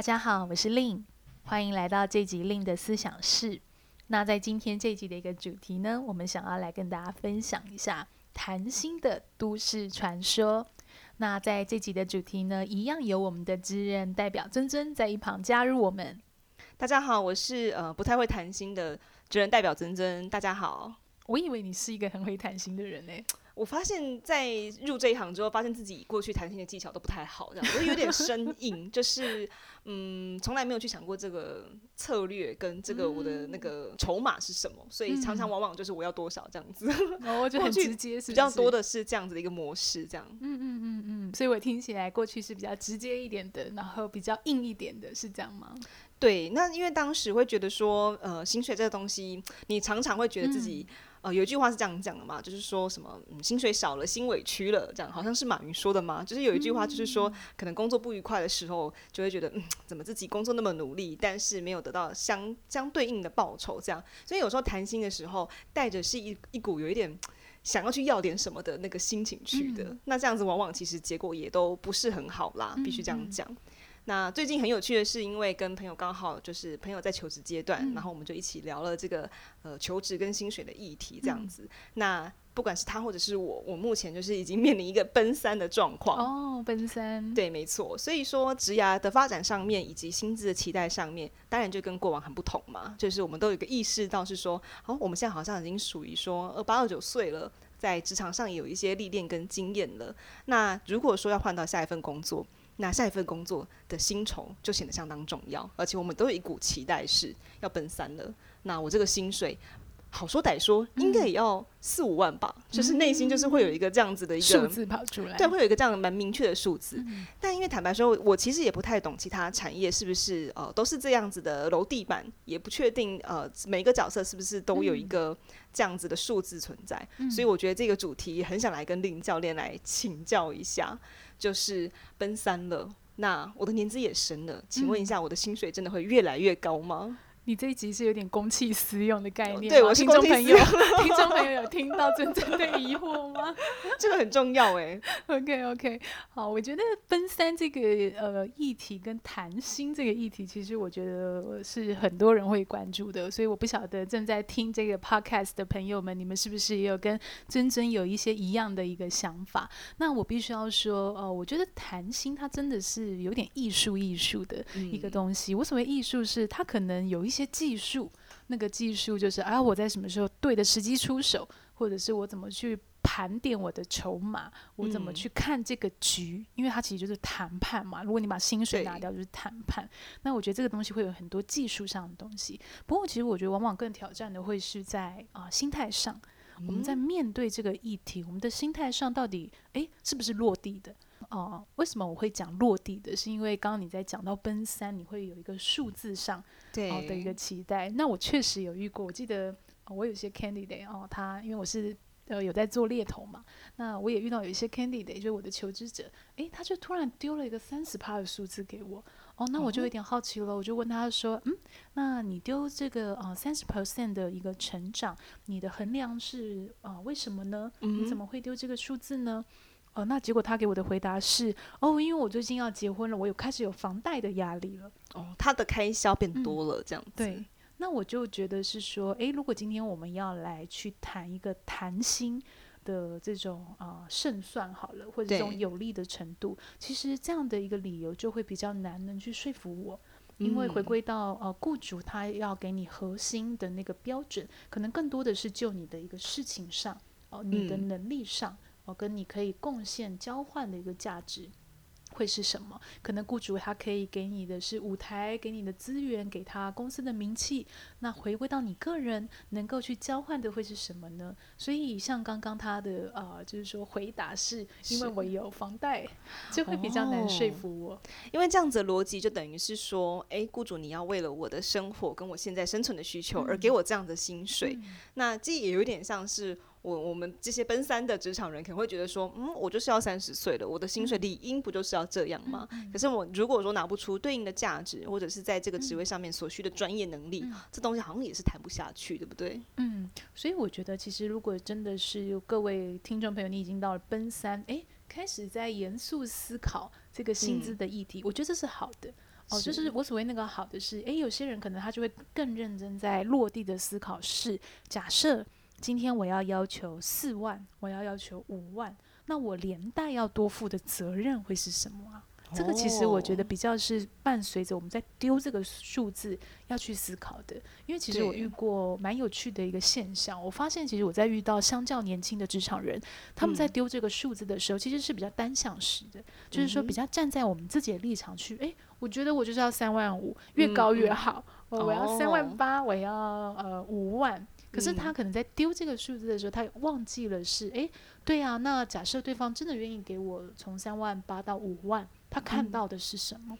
大家好，我是 Lin，欢迎来到这集 Lin 的思想室。那在今天这集的一个主题呢，我们想要来跟大家分享一下谈心的都市传说。那在这集的主题呢，一样有我们的职人代表尊尊在一旁加入我们。大家好，我是呃不太会谈心的职人代表尊尊。大家好，我以为你是一个很会谈心的人呢。我发现，在入这一行之后，发现自己过去谈心的技巧都不太好，这样我有点生硬，就是嗯，从来没有去想过这个策略跟这个我的那个筹码是什么，所以常常往往就是我要多少这样子。哦，我觉 得很直接是是，比较多的是这样子的一个模式，这样。嗯嗯嗯嗯，所以我听起来过去是比较直接一点的，然后比较硬一点的，是这样吗？对，那因为当时会觉得说，呃，薪水这个东西，你常常会觉得自己。嗯呃，有一句话是这样讲的嘛，就是说什么，嗯，薪水少了，心委屈了，这样好像是马云说的嘛。就是有一句话，就是说，可能工作不愉快的时候，就会觉得，嗯，怎么自己工作那么努力，但是没有得到相相对应的报酬，这样。所以有时候谈心的时候，带着是一一股有一点想要去要点什么的那个心情去的。嗯、那这样子往往其实结果也都不是很好啦，必须这样讲。那最近很有趣的是，因为跟朋友刚好就是朋友在求职阶段，嗯、然后我们就一起聊了这个呃求职跟薪水的议题，这样子。嗯、那不管是他或者是我，我目前就是已经面临一个奔三的状况哦，奔三，对，没错。所以说职涯的发展上面以及薪资的期待上面，当然就跟过往很不同嘛。就是我们都有一个意识到是说，好、哦，我们现在好像已经属于说二八二九岁了，在职场上也有一些历练跟经验了。那如果说要换到下一份工作，那下一份工作的薪酬就显得相当重要，而且我们都有一股期待是要奔三了。那我这个薪水，好说歹说，应该也要四五万吧？嗯、就是内心就是会有一个这样子的一个数字跑出来，对，会有一个这样蛮明确的数字。嗯、但因为坦白说，我其实也不太懂其他产业是不是呃都是这样子的楼地板，也不确定呃每个角色是不是都有一个这样子的数字存在。嗯、所以我觉得这个主题很想来跟林教练来请教一下。就是奔三了，那我的年资也深了，请问一下，我的薪水真的会越来越高吗？你这一集是有点公器私用的概念，对，我是公器私用。听众朋友有听到尊尊的疑惑吗？这个很重要哎。OK OK，好，我觉得奔三这个呃议题跟谈心这个议题，其实我觉得是很多人会关注的，所以我不晓得正在听这个 Podcast 的朋友们，你们是不是也有跟尊尊有一些一样的一个想法？那我必须要说，呃，我觉得谈心它真的是有点艺术艺术的一个东西。我所谓艺术是它可能有一些。些技术，那个技术就是啊，我在什么时候对的时机出手，或者是我怎么去盘点我的筹码，我怎么去看这个局，嗯、因为它其实就是谈判嘛。如果你把薪水拿掉，就是谈判。那我觉得这个东西会有很多技术上的东西。不过，其实我觉得往往更挑战的会是在啊、呃、心态上。嗯、我们在面对这个议题，我们的心态上到底诶是不是落地的？哦、呃，为什么我会讲落地的？是因为刚刚你在讲到奔三，你会有一个数字上对、呃、的一个期待。那我确实有遇过，我记得、呃、我有些 candidate 哦、呃，他因为我是呃有在做猎头嘛，那我也遇到有一些 candidate，就是我的求职者，诶，他就突然丢了一个三十趴的数字给我。哦，那我就有点好奇了，我就问他说，嗯，那你丢这个呃三十 percent 的一个成长，你的衡量是啊、呃、为什么呢？你怎么会丢这个数字呢？哦，那结果他给我的回答是，哦，因为我最近要结婚了，我有开始有房贷的压力了。哦，他的开销变多了，这样子。那我就觉得是说，诶，如果今天我们要来去谈一个谈心的这种啊、呃、胜算好了，或者这种有利的程度，其实这样的一个理由就会比较难能去说服我，因为回归到呃雇主他要给你核心的那个标准，可能更多的是就你的一个事情上，哦、呃，你的能力上。嗯跟你可以贡献交换的一个价值会是什么？可能雇主他可以给你的是舞台，给你的资源，给他公司的名气。那回归到你个人能够去交换的会是什么呢？所以像刚刚他的呃，就是说回答是因为我有房贷，就会比较难说服我。哦，因为这样子的逻辑就等于是说，诶，雇主你要为了我的生活跟我现在生存的需求而给我这样的薪水，嗯，那这也有点像是。我我们这些奔三的职场人可能会觉得说，嗯，我就是要三十岁了，我的薪水理应不就是要这样吗？嗯、可是我如果说拿不出对应的价值，或者是在这个职位上面所需的专业能力，嗯、这东西好像也是谈不下去，对不对？嗯，所以我觉得其实如果真的是有各位听众朋友，你已经到了奔三，诶，开始在严肃思考这个薪资的议题，嗯、我觉得这是好的。哦，就是我所谓那个好的是，诶，有些人可能他就会更认真在落地的思考是，假设今天我要要求四万，我要要求五万，那我连带要多负的责任会是什么啊？这个其实我觉得比较是伴随着我们在丢这个数字要去思考的，因为其实我遇过蛮有趣的一个现象，我发现其实我在遇到相较年轻的职场人，他们在丢这个数字的时候，其实是比较单向式的，就是说比较站在我们自己的立场去，诶，我觉得我就是要三万五，越高越好，我要三万八，我要呃五万。可是他可能在丢这个数字的时候，他忘记了是，哎，对啊，那假设对方真的愿意给我从三万八到五万。他看到的是什么？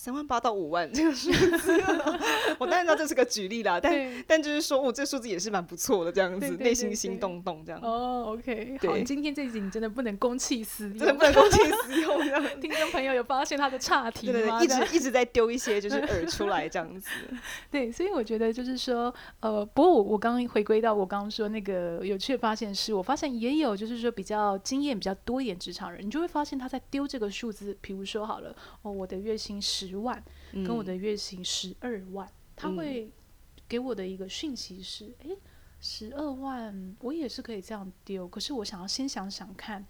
三万八到五万 这个数字，我当然知道这是个举例啦，但但就是说，我这数字也是蛮不错的，这样子内心心动动这样。哦，OK，好，今天这集你真的不能公器私用，真的不能公器私用。听众朋友有发现他的差题吗？一直一直在丢一些就是饵出来这样子。对，所以我觉得就是说，呃，不过我我刚刚回归到我刚刚说那个有趣的发现是，我发现也有就是说比较经验比较多一点职场人，你就会发现他在丢这个数字，比如说好了，哦，我的月薪十。十万跟我的月薪十二万，嗯，他会给我的一个讯息是：诶、欸，十二万我也是可以这样丢，可是我想要先想想看，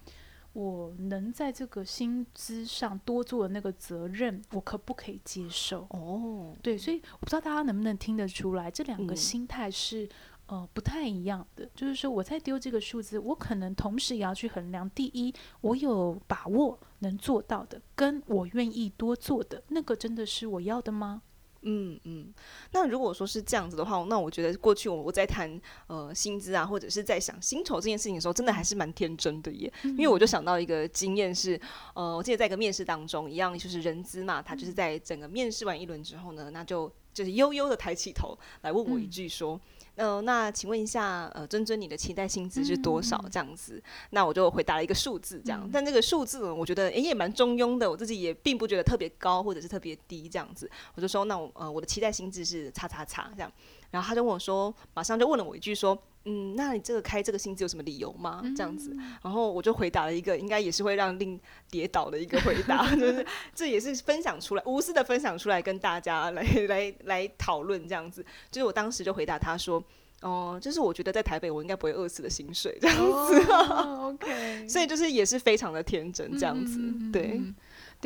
我能在这个薪资上多做的那个责任，我可不可以接受？哦，对，所以我不知道大家能不能听得出来，这两个心态是。呃，不太一样的，就是说我在丢这个数字，我可能同时也要去衡量：第一，我有把握能做到的，跟我愿意多做的那个，真的是我要的吗？嗯嗯。那如果说是这样子的话，那我觉得过去我我在谈呃薪资啊，或者是在想薪酬这件事情的时候，真的还是蛮天真的耶。嗯、因为我就想到一个经验是，呃，我记得在一个面试当中，一样就是人资嘛，他就是在整个面试完一轮之后呢，那就就是悠悠的抬起头来问我一句说。嗯呃，那请问一下，呃，尊尊，你的期待薪资是多少？这样子，嗯嗯嗯，那我就回答了一个数字，这样。嗯、但这个数字，我觉得诶也蛮中庸的，我自己也并不觉得特别高或者是特别低，这样子。我就说，那我呃我的期待薪资是叉叉叉这样。然后他就问我说，马上就问了我一句说，嗯，那你这个开这个薪资有什么理由吗？这样子。然后我就回答了一个应该也是会让令跌倒的一个回答，就是这也是分享出来，无私的分享出来跟大家来来来讨论这样子。就是我当时就回答他说。哦，就是我觉得在台北我应该不会饿死的薪水这样子，oh, OK，所以就是也是非常的天真这样子，嗯、对、嗯，对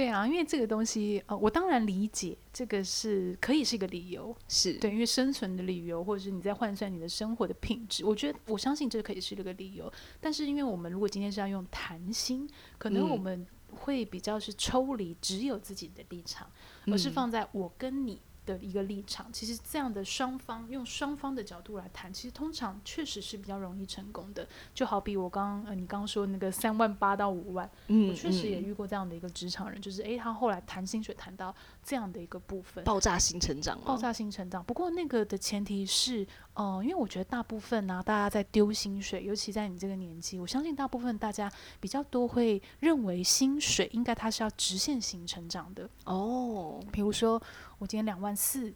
啊，因为这个东西，呃，我当然理解这个是可以是一个理由，是。对，因为生存的理由，或者是你在换算你的生活的品质，我觉得我相信这可以是一个理由，但是因为我们如果今天是要用谈心，可能我们会比较是抽离只有自己的立场，嗯、而是放在我跟你。的一个立场，其实这样的双方用双方的角度来谈，其实通常确实是比较容易成功的。就好比我刚刚呃，你刚刚说那个三万八到五万，嗯，我确实也遇过这样的一个职场人，嗯、就是诶，他后来谈薪水谈到这样的一个部分，爆炸性成长，爆炸性成长。不过那个的前提是，呃，因为我觉得大部分呢、啊，大家在丢薪水，尤其在你这个年纪，我相信大部分大家比较多会认为薪水应该它是要直线型成长的哦，比如说。我今天两万四，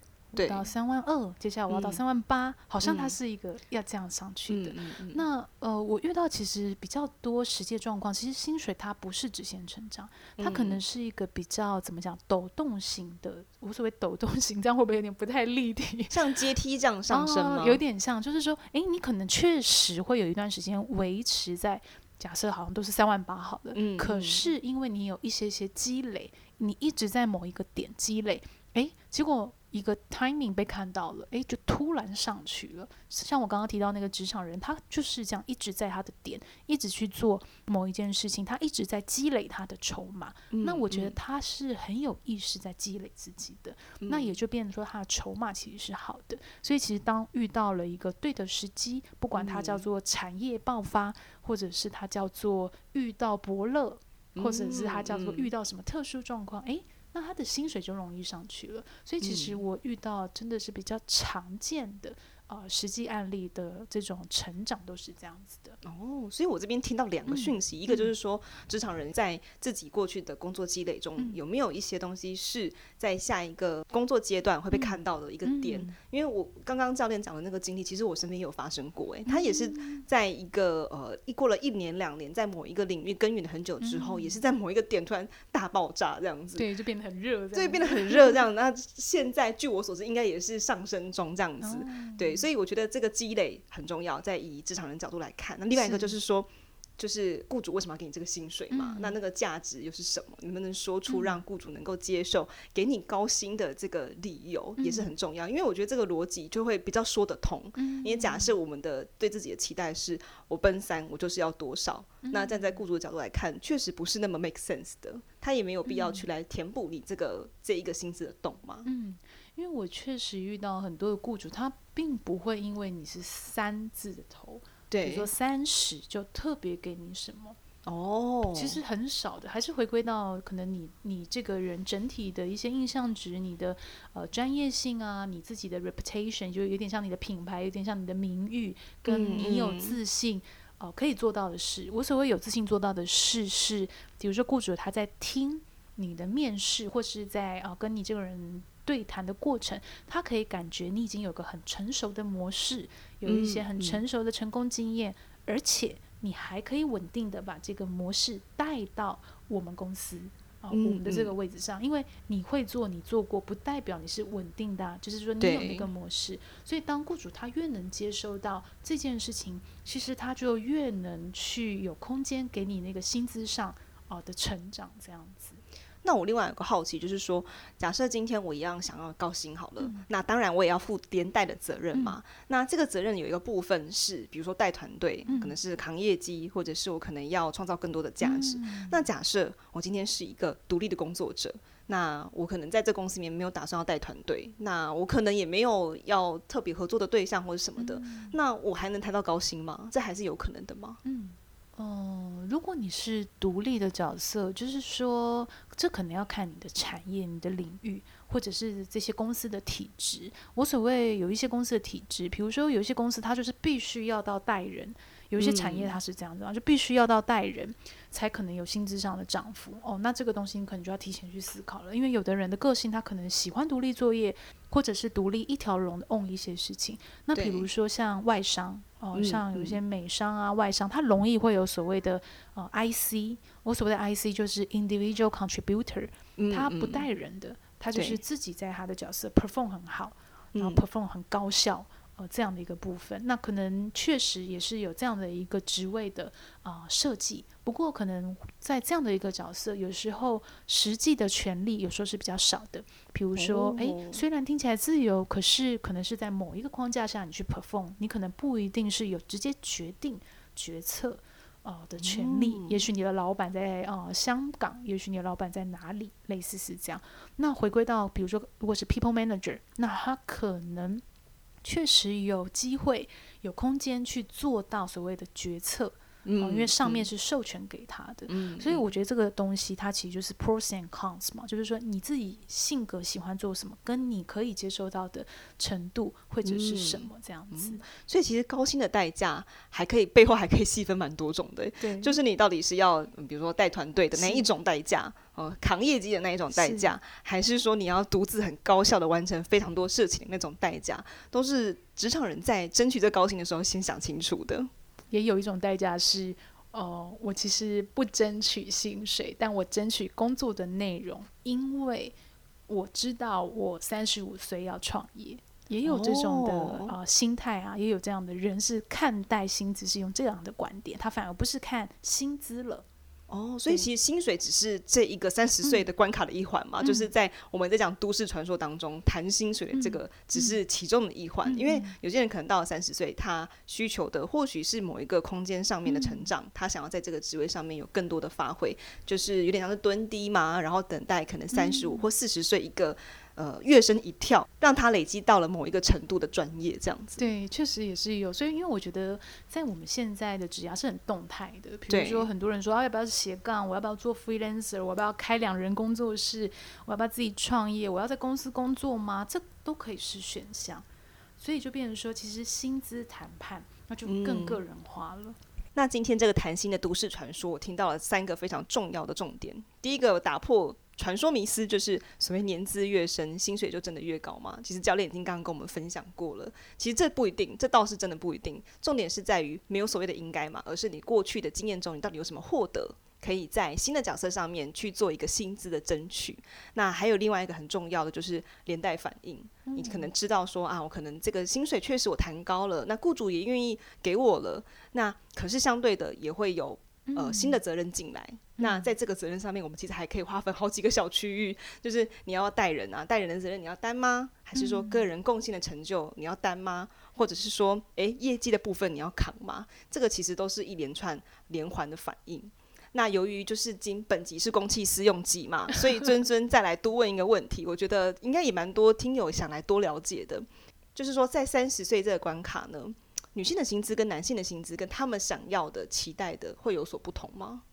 到三万二，接下来我要到三万八，好像它是一个要这样上去的。那呃，我遇到其实比较多实际状况，其实薪水它不是直线成长，它可能是一个比较怎么讲抖动型的。无所谓抖动型，这样会不会有点不太立体？像阶梯这样上升吗？哦、有点像，就是说，哎，你可能确实会有一段时间维持在假设好像都是三万八好了，嗯，可是因为你有一些些积累，你一直在某一个点积累。诶，结果一个 timing 被看到了，诶，就突然上去了。像我刚刚提到那个职场人，他就是这样一直在他的点，一直去做某一件事情，他一直在积累他的筹码。嗯、那我觉得他是很有意识在积累自己的，嗯、那也就变成说他的筹码其实是好的。所以其实当遇到了一个对的时机，不管它叫做产业爆发，嗯、或者是它叫做遇到伯乐，嗯、或者是它叫做遇到什么特殊状况，诶。那他的薪水就容易上去了，所以其实我遇到真的是比较常见的，呃实际案例的这种成长都是这样子的。哦，所以我这边听到两个讯息，嗯、一个就是说职场人在自己过去的工作积累中、嗯、有没有一些东西是在下一个工作阶段会被看到的一个点。嗯、因为我刚刚教练讲的那个经历，其实我身边也有发生过。哎，他也是在一个呃一过了一年两年，在某一个领域耕耘了很久之后，嗯、也是在某一个点突然大爆炸这样子。对，就变得很热。对，变得很热这样。那现在据我所知，应该也是上升中这样子。哦、对，所以我觉得这个积累很重要，在以职场人角度来看。那另外一个就是说。就是雇主为什么要给你这个薪水嘛？嗯、那那个价值又是什么？你们能说出让雇主能够接受、嗯、给你高薪的这个理由，也是很重要。嗯、因为我觉得这个逻辑就会比较说得通。嗯、因为假设我们的对自己的期待是我奔三，我就是要多少？嗯、那站在雇主的角度来看，确实不是那么 make sense 的。他也没有必要去来填补你这个、嗯、这一个薪资的洞嘛。嗯，因为我确实遇到很多的雇主，他并不会因为你是三字的头。对，比如说三十就特别给你什么哦，其实很少的，还是回归到可能你你这个人整体的一些印象值，你的呃专业性啊，你自己的 reputation 就有点像你的品牌，有点像你的名誉，跟你有自信哦、可以做到的事。我所谓有自信做到的事是，比如说雇主他在听你的面试，或是在啊、呃、跟你这个人。对谈的过程，他可以感觉你已经有个很成熟的模式，有一些很成熟的成功经验，嗯嗯、而且你还可以稳定的把这个模式带到我们公司啊、我们的这个位置上。嗯、因为你会做，你做过，不代表你是稳定的，就是说你有那个模式。所以当雇主他越能接收到这件事情，其实他就越能去有空间给你那个薪资上啊、呃、的成长，这样子。那我另外有个好奇，就是说，假设今天我一样想要高薪好了，嗯、那当然我也要负连带的责任嘛。嗯、那这个责任有一个部分是，比如说带团队，嗯、可能是扛业绩，或者是我可能要创造更多的价值。嗯、那假设我今天是一个独立的工作者，那我可能在这公司里面没有打算要带团队，那我可能也没有要特别合作的对象或者什么的，嗯、那我还能谈到高薪吗？这还是有可能的吗？嗯。哦、如果你是独立的角色，就是说，这可能要看你的产业、你的领域，或者是这些公司的体制。我所谓有一些公司的体制，比如说有一些公司，它就是必须要到带人。有一些产业它是这样子啊，嗯、就必须要到带人，才可能有薪资上的涨幅哦。那这个东西你可能就要提前去思考了，因为有的人的个性他可能喜欢独立作业，或者是独立一条龙的 own 一些事情。那比如说像外商哦，对像有些美商啊、嗯、外商，它容易会有所谓的呃 IC，我所谓的 IC 就是 individual contributor，他不带人的，他就是自己在他的角色 perform 很好，然后 perform 很高效。呃，这样的一个部分，那可能确实也是有这样的一个职位的啊、呃、设计。不过，可能在这样的一个角色，有时候实际的权利有时候是比较少的。比如说，哎、哦，虽然听起来自由，可是可能是在某一个框架下你去 perform，你可能不一定是有直接决定决策呃的权利。哦、也许你的老板在呃香港，也许你的老板在哪里，类似是这样。那回归到，比如说，如果是 people manager，那他可能。确实有机会、有空间去做到所谓的决策。嗯、哦，因为上面是授权给他的，嗯、所以我觉得这个东西它其实就是 pros and cons 嘛，就是说你自己性格喜欢做什么，跟你可以接受到的程度或者是什么这样子。所以其实高薪的代价还可以背后还可以细分蛮多种的，对，就是你到底是要比如说带团队的那一种代价，是呃，扛业绩的那一种代价，是还是说你要独自很高效的完成非常多事情的那种代价，都是职场人在争取这高薪的时候先想清楚的。也有一种代价是，呃，我其实不争取薪水，但我争取工作的内容，因为我知道我三十五岁要创业，也有这种的、哦、呃心态啊，也有这样的人是看待薪资是用这样的观点，他反而不是看薪资了。哦，所以其实薪水只是这一个三十岁的关卡的一环嘛，嗯、就是在我们在讲都市传说当中谈薪水的这个只是其中的一环，嗯、因为有些人可能到了三十岁，他需求的或许是某一个空间上面的成长，嗯、他想要在这个职位上面有更多的发挥，就是有点像是蹲低嘛，然后等待可能三十五或四十岁一个。呃，跃升一跳，让他累积到了某一个程度的专业，这样子。对，确实也是有。所以，因为我觉得在我们现在的职涯是很动态的。比如说，很多人说啊，要不要斜杠？我要不要做 freelancer？我要不要开两人工作室？我要不要自己创业？我要在公司工作吗？这都可以是选项。所以就变成说，其实薪资谈判那就更个人化了。嗯那今天这个谈心的都市传说，我听到了三个非常重要的重点。第一个，打破传说迷思，就是所谓年资越深，薪水就真的越高吗？其实教练已经刚刚跟我们分享过了，其实这不一定，这倒是真的不一定。重点是在于没有所谓的应该嘛，而是你过去的经验中，你到底有什么获得？可以在新的角色上面去做一个薪资的争取。那还有另外一个很重要的就是连带反应。你可能知道说啊，我可能这个薪水确实我谈高了，那雇主也愿意给我了。那可是相对的也会有呃新的责任进来。那在这个责任上面，我们其实还可以划分好几个小区域，就是你要带人啊，带人的责任你要担吗？还是说个人贡献的成就你要担吗？或者是说，诶，业绩的部分你要扛吗？这个其实都是一连串连环的反应。那由于就是今本集是公器私用集嘛，所以尊尊再来多问一个问题，我觉得应该也蛮多听友想来多了解的，就是说在三十岁这个关卡呢，女性的薪资跟男性的薪资跟他们想要的期待的会有所不同吗？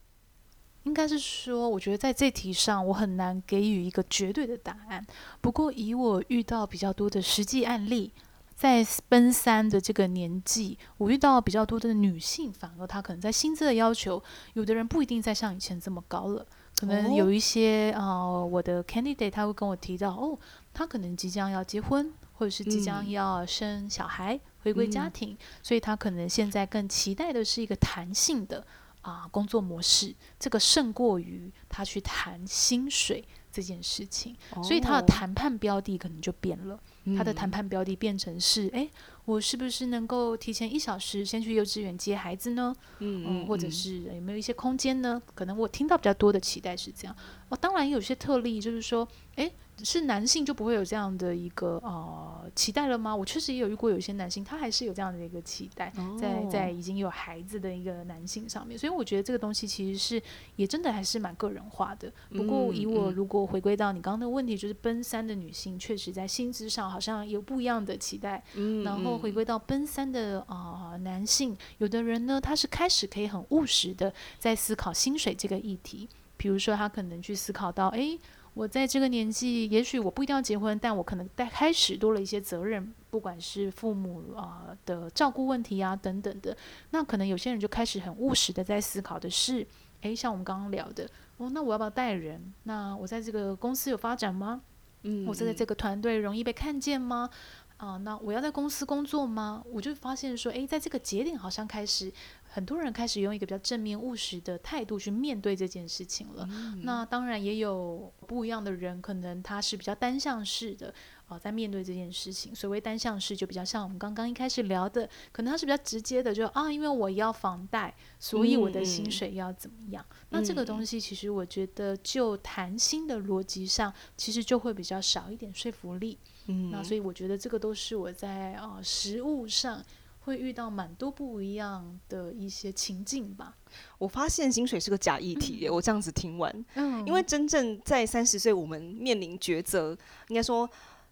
应该是说，我觉得在这题上我很难给予一个绝对的答案。不过以我遇到比较多的实际案例。在奔三的这个年纪，我遇到比较多的女性，反而她可能在薪资的要求，有的人不一定再像以前这么高了。可能有一些啊、哦呃，我的 candidate 他会跟我提到，哦，他可能即将要结婚，或者是即将要生小孩，嗯、回归家庭，嗯、所以他可能现在更期待的是一个弹性的啊、呃、工作模式，这个胜过于他去谈薪水这件事情，哦、所以他的谈判标的可能就变了。他的谈判标的变成是：哎，我是不是能够提前一小时先去幼稚园接孩子呢？嗯，嗯，或者是有没有一些空间呢？可能我听到比较多的期待是这样。哦，当然有些特例，就是说，哎。是男性就不会有这样的一个呃期待了吗？我确实也有遇过有些男性，他还是有这样的一个期待，在在已经有孩子的一个男性上面，所以我觉得这个东西其实是也真的还是蛮个人化的。不过以我如果回归到你刚刚的问题，就是奔三的女性确实在薪资上好像有不一样的期待，然后回归到奔三的啊、呃、男性，有的人呢他是开始可以很务实的在思考薪水这个议题，比如说他可能去思考到哎。我在这个年纪，也许我不一定要结婚，但我可能在开始多了一些责任，不管是父母啊、呃、的照顾问题啊等等的。那可能有些人就开始很务实的在思考的是，诶，像我们刚刚聊的，哦，那我要不要带人？那我在这个公司有发展吗？嗯，我在这个团队容易被看见吗？啊、呃，那我要在公司工作吗？我就发现说，诶，在这个节点好像开始。很多人开始用一个比较正面务实的态度去面对这件事情了。嗯、那当然也有不一样的人，可能他是比较单向式的啊、呃，在面对这件事情。所谓单向式，就比较像我们刚刚一开始聊的，可能它是比较直接的，就啊，因为我要房贷，所以我的薪水要怎么样？嗯、那这个东西其实我觉得，就谈薪的逻辑上，其实就会比较少一点说服力。嗯，那所以我觉得这个都是我在啊、呃、实务上。会遇到蛮多不一样的一些情境吧。我发现薪水是个假议题，嗯、我这样子听完，嗯，因为真正在三十岁，我们面临抉择，应该说，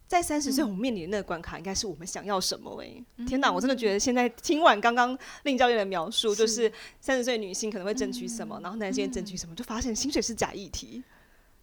在三十岁我们面临的那个关卡，应该是我们想要什么、欸？哎、嗯，天哪，我真的觉得现在听完刚刚令教练的描述，就是三十岁女性可能会争取什么，嗯、然后男性争取什么，就发现薪水是假议题，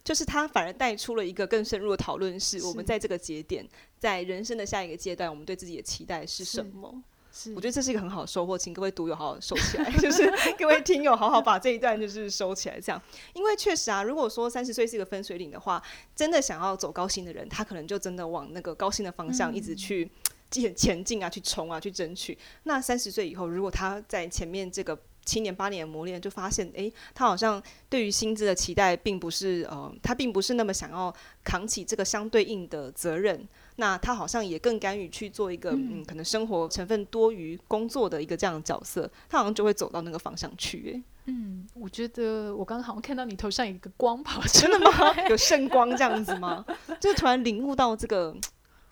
就是他反而带出了一个更深入的讨论，是。我们在这个节点，在人生的下一个阶段，我们对自己的期待是什么？是。我觉得这是一个很好的收获，请各位读友好好收起来，就是各位听友好好把这一段就是收起来，这样，因为确实啊，如果说三十岁是一个分水岭的话，真的想要走高薪的人，他可能就真的往那个高薪的方向一直去前前进啊，去冲啊，去争取。那三十岁以后，如果他在前面这个七年八年的磨练，就发现，哎，他好像对于薪资的期待并不是呃，他并不是那么想要扛起这个相对应的责任。那他好像也更甘于去做一个嗯，嗯，可能生活成分多于工作的一个这样的角色，他好像就会走到那个方向去。哎，嗯，我觉得我刚刚好像看到你头上有一个光跑，真的吗？有圣光这样子吗？就突然领悟到这个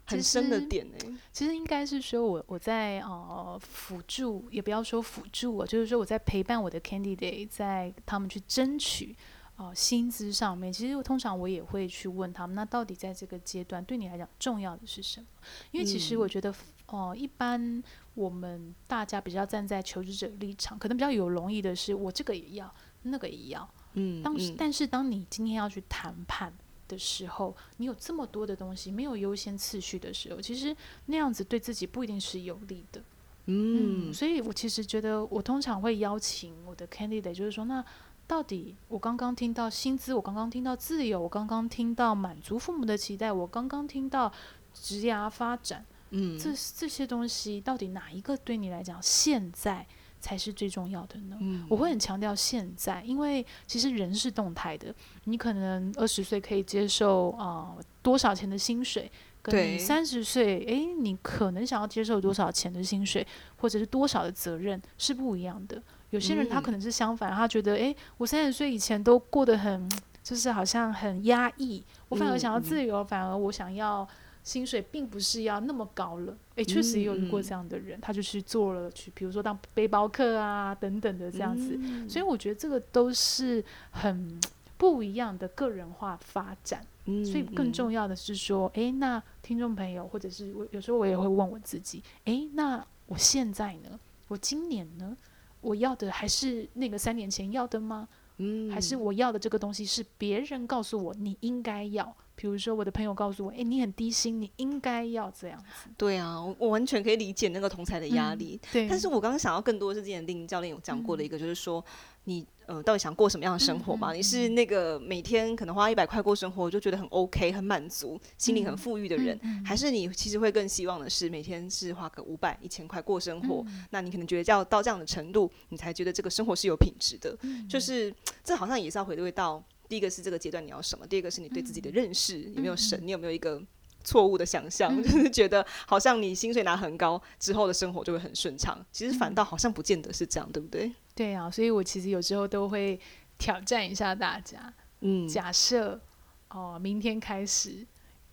很深的点哎。其实应该是说我我在呃辅助，也不要说辅助我，就是说我在陪伴我的 candidate，在他们去争取。哦，薪资上面，其实我通常我也会去问他们，那到底在这个阶段对你来讲重要的是什么？因为其实我觉得，哦、呃，一般我们大家比较站在求职者立场，可能比较有容易的是，我这个也要，那个也要，嗯，当时，但是当你今天要去谈判，的时候，你有这么多的东西没有优先次序的时候，其实那样子对自己不一定是有利的。嗯，嗯，所以我其实觉得，我通常会邀请我的 candidate，就是说，那到底我刚刚听到薪资，我刚刚听到自由，我刚刚听到满足父母的期待，我刚刚听到职涯发展，嗯，这这些东西到底哪一个对你来讲现在才是最重要的呢？嗯，我会很强调现在，因为其实人是动态的，你可能二十岁可以接受啊、呃、多少钱的薪水。跟你三十岁，诶，你可能想要接受多少钱的薪水，或者是多少的责任是不一样的。有些人他可能是相反，他觉得，诶，我三十岁以前都过得很，就是好像很压抑，我反而想要自由，反而我想要薪水并不是要那么高了。诶，确实也有遇过这样的人，他就去做了去，比如说当背包客啊等等的这样子。所以我觉得这个都是很不一样的个人化发展。所以更重要的是说，诶，那听众朋友，或者是我有时候我也会问我自己，诶，那我现在呢？我今年呢？我要的还是那个三年前要的吗？嗯，还是我要的这个东西是别人告诉我你应该要？比如说我的朋友告诉我，诶，你很低薪，你应该要这样子。对啊，我我完全可以理解那个同才的压力。嗯，对。但是我刚刚想要更多的是之前林教练有讲过的一个，就是说。你呃，到底想过什么样的生活嘛？你是那个每天可能花一百块过生活就觉得很 OK、很满足、心里很富裕的人，还是你其实会更希望的是每天是花个五百、一千块过生活？嗯、那你可能觉得要到这样的程度，你才觉得这个生活是有品质的。嗯、就是这好像也是要回归到第一个是这个阶段你要什么，第二个是你对自己的认识、嗯、有没有神，你有没有一个。错误的想象，嗯、就是觉得好像你薪水拿很高之后的生活就会很顺畅，其实反倒好像不见得是这样，嗯、对不对？对啊，所以我其实有时候都会挑战一下大家。嗯，假设哦，明天开始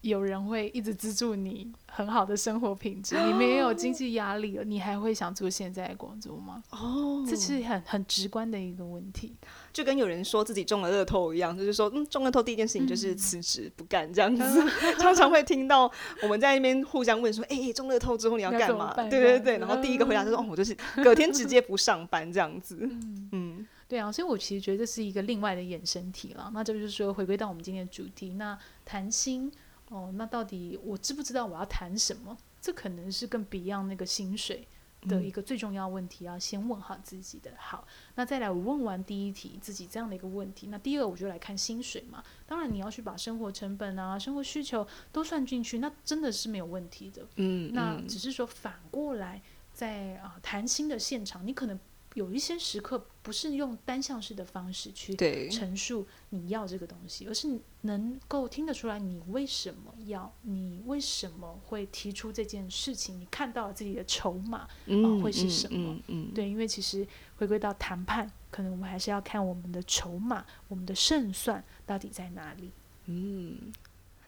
有人会一直资助你很好的生活品质，你没有经济压力了，你还会想做现在的工作吗？哦，这是很很直观的一个问题。就跟有人说自己中了乐透一样，就是说，嗯，中乐透第一件事情就是辞职不干这样子。嗯、常常会听到我们在那边互相问说，哎、欸，中乐透之后你要干嘛？对对对，然后第一个回答就是，哦，我就是隔天直接不上班这样子。嗯，嗯 对啊，所以我其实觉得这是一个另外的衍生题了。那这就是说，回归到我们今天的主题，那谈薪哦，那到底我知不知道我要谈什么？这可能是更 beyond 那个薪水。的一个最重要问题，要先问好自己的。好，那再来，我问完第一题，自己这样的一个问题，那第二我就来看薪水嘛。当然，你要去把生活成本啊、生活需求都算进去，那真的是没有问题的。嗯，那只是说反过来，在啊谈薪的现场，你可能。有一些时刻不是用单向式的方式去陈述你要这个东西，而是能够听得出来你为什么要，你为什么会提出这件事情，你看到自己的筹码啊、呃、会是什么？嗯嗯嗯、对，因为其实回归到谈判，可能我们还是要看我们的筹码，我们的胜算到底在哪里。嗯。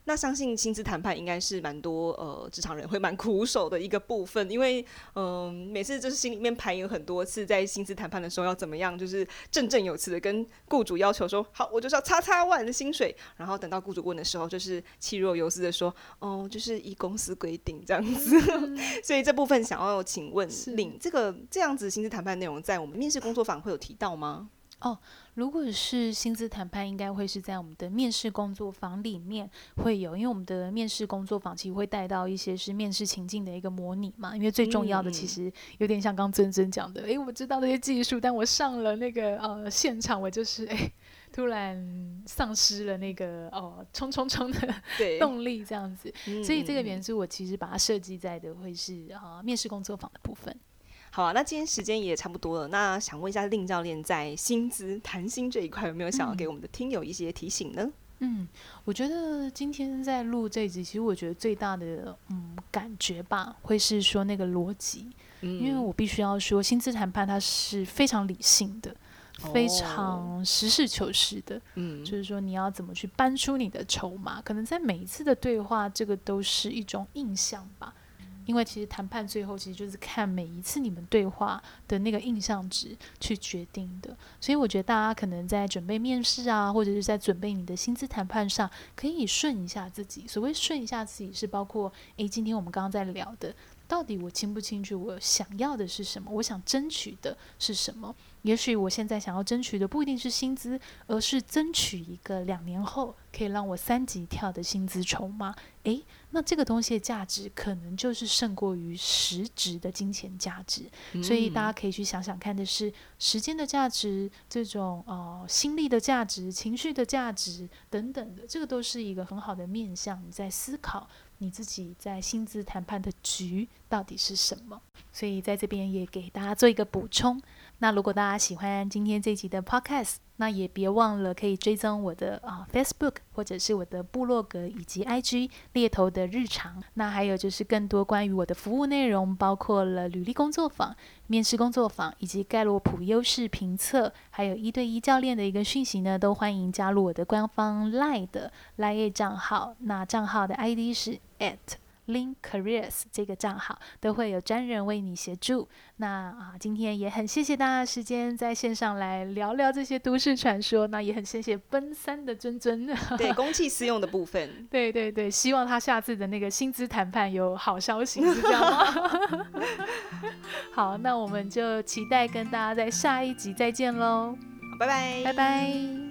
那相信薪资谈判应该是蛮多呃职场人会蛮苦手的一个部分，因为嗯、呃、每次就是心里面排有很多次，在薪资谈判的时候要怎么样，就是振振有词的跟雇主要求说好，我就是要叉叉万的薪水，然后等到雇主问的时候，就是气若游丝的说哦，就是依公司规定这样子。嗯、所以这部分想要请问领是这个这样子薪资谈判内容，在我们面试工作坊会有提到吗？哦，如果是薪资谈判，应该会是在我们的面试工作坊里面会有，因为我们的面试工作坊其实会带到一些是面试情境的一个模拟嘛。因为最重要的其实有点像刚尊尊讲的，诶，我知道那些技术，但我上了那个呃现场，我就是诶，突然丧失了那个哦冲冲冲的动力这样子。对所以这个元素我其实把它设计在的会是啊、呃、面试工作坊的部分。好啊，那今天时间也差不多了。那想问一下令教练，在薪资谈薪这一块，有没有想要给我们的听友一些提醒呢？嗯，我觉得今天在录这一集，其实我觉得最大的嗯感觉吧，会是说那个逻辑，嗯、因为我必须要说，薪资谈判它是非常理性的，哦、非常实事求是的。嗯，就是说你要怎么去搬出你的筹码，可能在每一次的对话，这个都是一种印象吧。因为其实谈判最后其实就是看每一次你们对话的那个印象值去决定的，所以我觉得大家可能在准备面试啊，或者是在准备你的薪资谈判上，可以顺一下自己。所谓顺一下自己，是包括诶，今天我们刚刚在聊的，到底我清不清楚我想要的是什么？我想争取的是什么？也许我现在想要争取的不一定是薪资，而是争取一个两年后可以让我三级跳的薪资筹码。诶，那这个东西的价值可能就是胜过于实质的金钱价值。嗯、所以大家可以去想想看的是时间的价值、这种呃心力的价值、情绪的价值等等的，这个都是一个很好的面向，你在思考你自己在薪资谈判的局到底是什么。所以在这边也给大家做一个补充。那如果大家喜欢今天这集的 Podcast，那也别忘了可以追踪我的啊 Facebook 或者是我的部落格以及 IG 猎头的日常。那还有就是更多关于我的服务内容，包括了履历工作坊、面试工作坊以及盖洛普优势评测，还有一对一教练的一个讯息呢，都欢迎加入我的官方 Line 的 Line 账号。那账号的 ID 是 at。Link Careers 这个账号都会有专人为你协助。那啊，今天也很谢谢大家的时间在线上来聊聊这些都市传说。那也很谢谢奔三的尊尊，对 公器私用的部分，对对对，希望他下次的那个薪资谈判有好消息，是这样吗？好，那我们就期待跟大家在下一集再见喽，拜拜，拜拜。